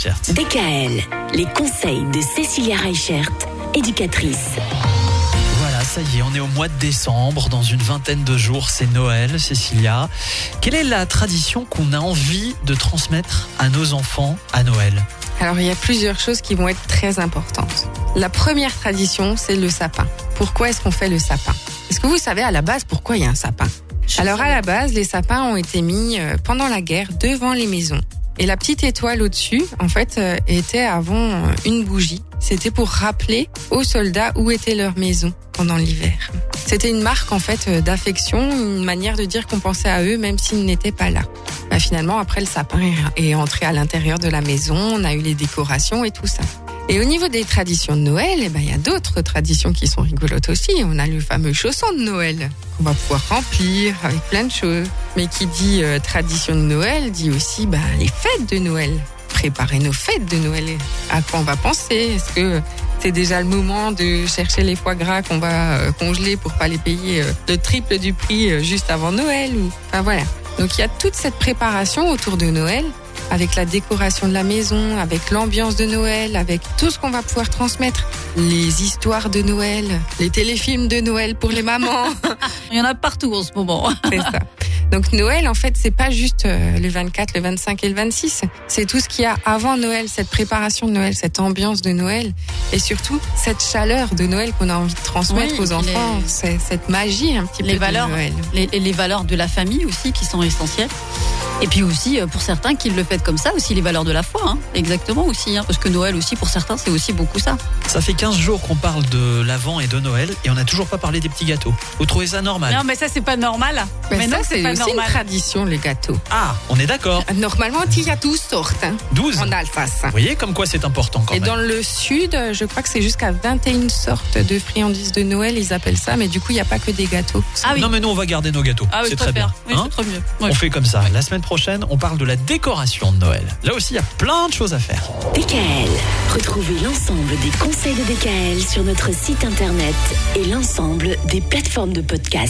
DKL, les conseils de Cécilia Reichert, éducatrice. Voilà, ça y est, on est au mois de décembre. Dans une vingtaine de jours, c'est Noël, Cécilia. Quelle est la tradition qu'on a envie de transmettre à nos enfants à Noël? Alors, il y a plusieurs choses qui vont être très importantes. La première tradition, c'est le sapin. Pourquoi est-ce qu'on fait le sapin? Est-ce que vous savez à la base pourquoi il y a un sapin? Alors, à la base, les sapins ont été mis euh, pendant la guerre devant les maisons. Et la petite étoile au-dessus, en fait, euh, était avant une bougie. C'était pour rappeler aux soldats où était leur maison pendant l'hiver. C'était une marque en fait euh, d'affection, une manière de dire qu'on pensait à eux même s'ils n'étaient pas là. Bah, finalement, après le sapin est entré à l'intérieur de la maison, on a eu les décorations et tout ça. Et au niveau des traditions de Noël, eh ben, il y a d'autres traditions qui sont rigolotes aussi. On a le fameux chausson de Noël qu'on va pouvoir remplir avec plein de choses. Mais qui dit euh, tradition de Noël dit aussi bah, les fêtes de Noël. Préparer nos fêtes de Noël. À quoi on va penser? Est-ce que c'est déjà le moment de chercher les foie gras qu'on va euh, congeler pour pas les payer euh, le triple du prix juste avant Noël enfin voilà. Donc il y a toute cette préparation autour de Noël avec la décoration de la maison, avec l'ambiance de Noël, avec tout ce qu'on va pouvoir transmettre, les histoires de Noël, les téléfilms de Noël pour les mamans. Il y en a partout en ce moment. C'est ça. Donc Noël, en fait, c'est pas juste euh, le 24, le 25 et le 26. C'est tout ce qu'il y a avant Noël, cette préparation de Noël, cette ambiance de Noël, et surtout cette chaleur de Noël qu'on a envie de transmettre Oui, aux les- enfants, c'est- cette magie un petit Les peu valeurs, de Noël. les, les valeurs de la famille aussi qui sont essentielles. Et puis aussi, euh, pour certains qui le font comme ça, aussi les valeurs de la foi. hein. Exactement aussi. hein. Parce que Noël aussi, pour certains, c'est aussi beaucoup ça. Ça fait 15 jours qu'on parle de l'Avent et de Noël et on n'a toujours pas parlé des petits gâteaux. Vous trouvez ça normal? Non, mais ça, c'est pas normal. Mais, mais ça, non, c'est aussi normal. une tradition, les gâteaux. Ah, on est d'accord. Normalement, il y a 12 sortes hein, 12. en Alsace. Vous voyez comme quoi c'est important quand Et même. dans le sud, je crois que c'est jusqu'à 21 sortes de friandises de Noël, ils appellent ça, mais du coup, il n'y a pas que des gâteaux. Ah oui. Non mais nous on va garder nos gâteaux. Ah oui, c'est très bien. Oui, Hein c'est très mieux. Ouais. on fait comme ça. La semaine on parle de la décoration de Noël. Là aussi, il y a plein de choses à faire. DKL, retrouvez l'ensemble des conseils de DKL sur notre site internet et l'ensemble des plateformes de podcast.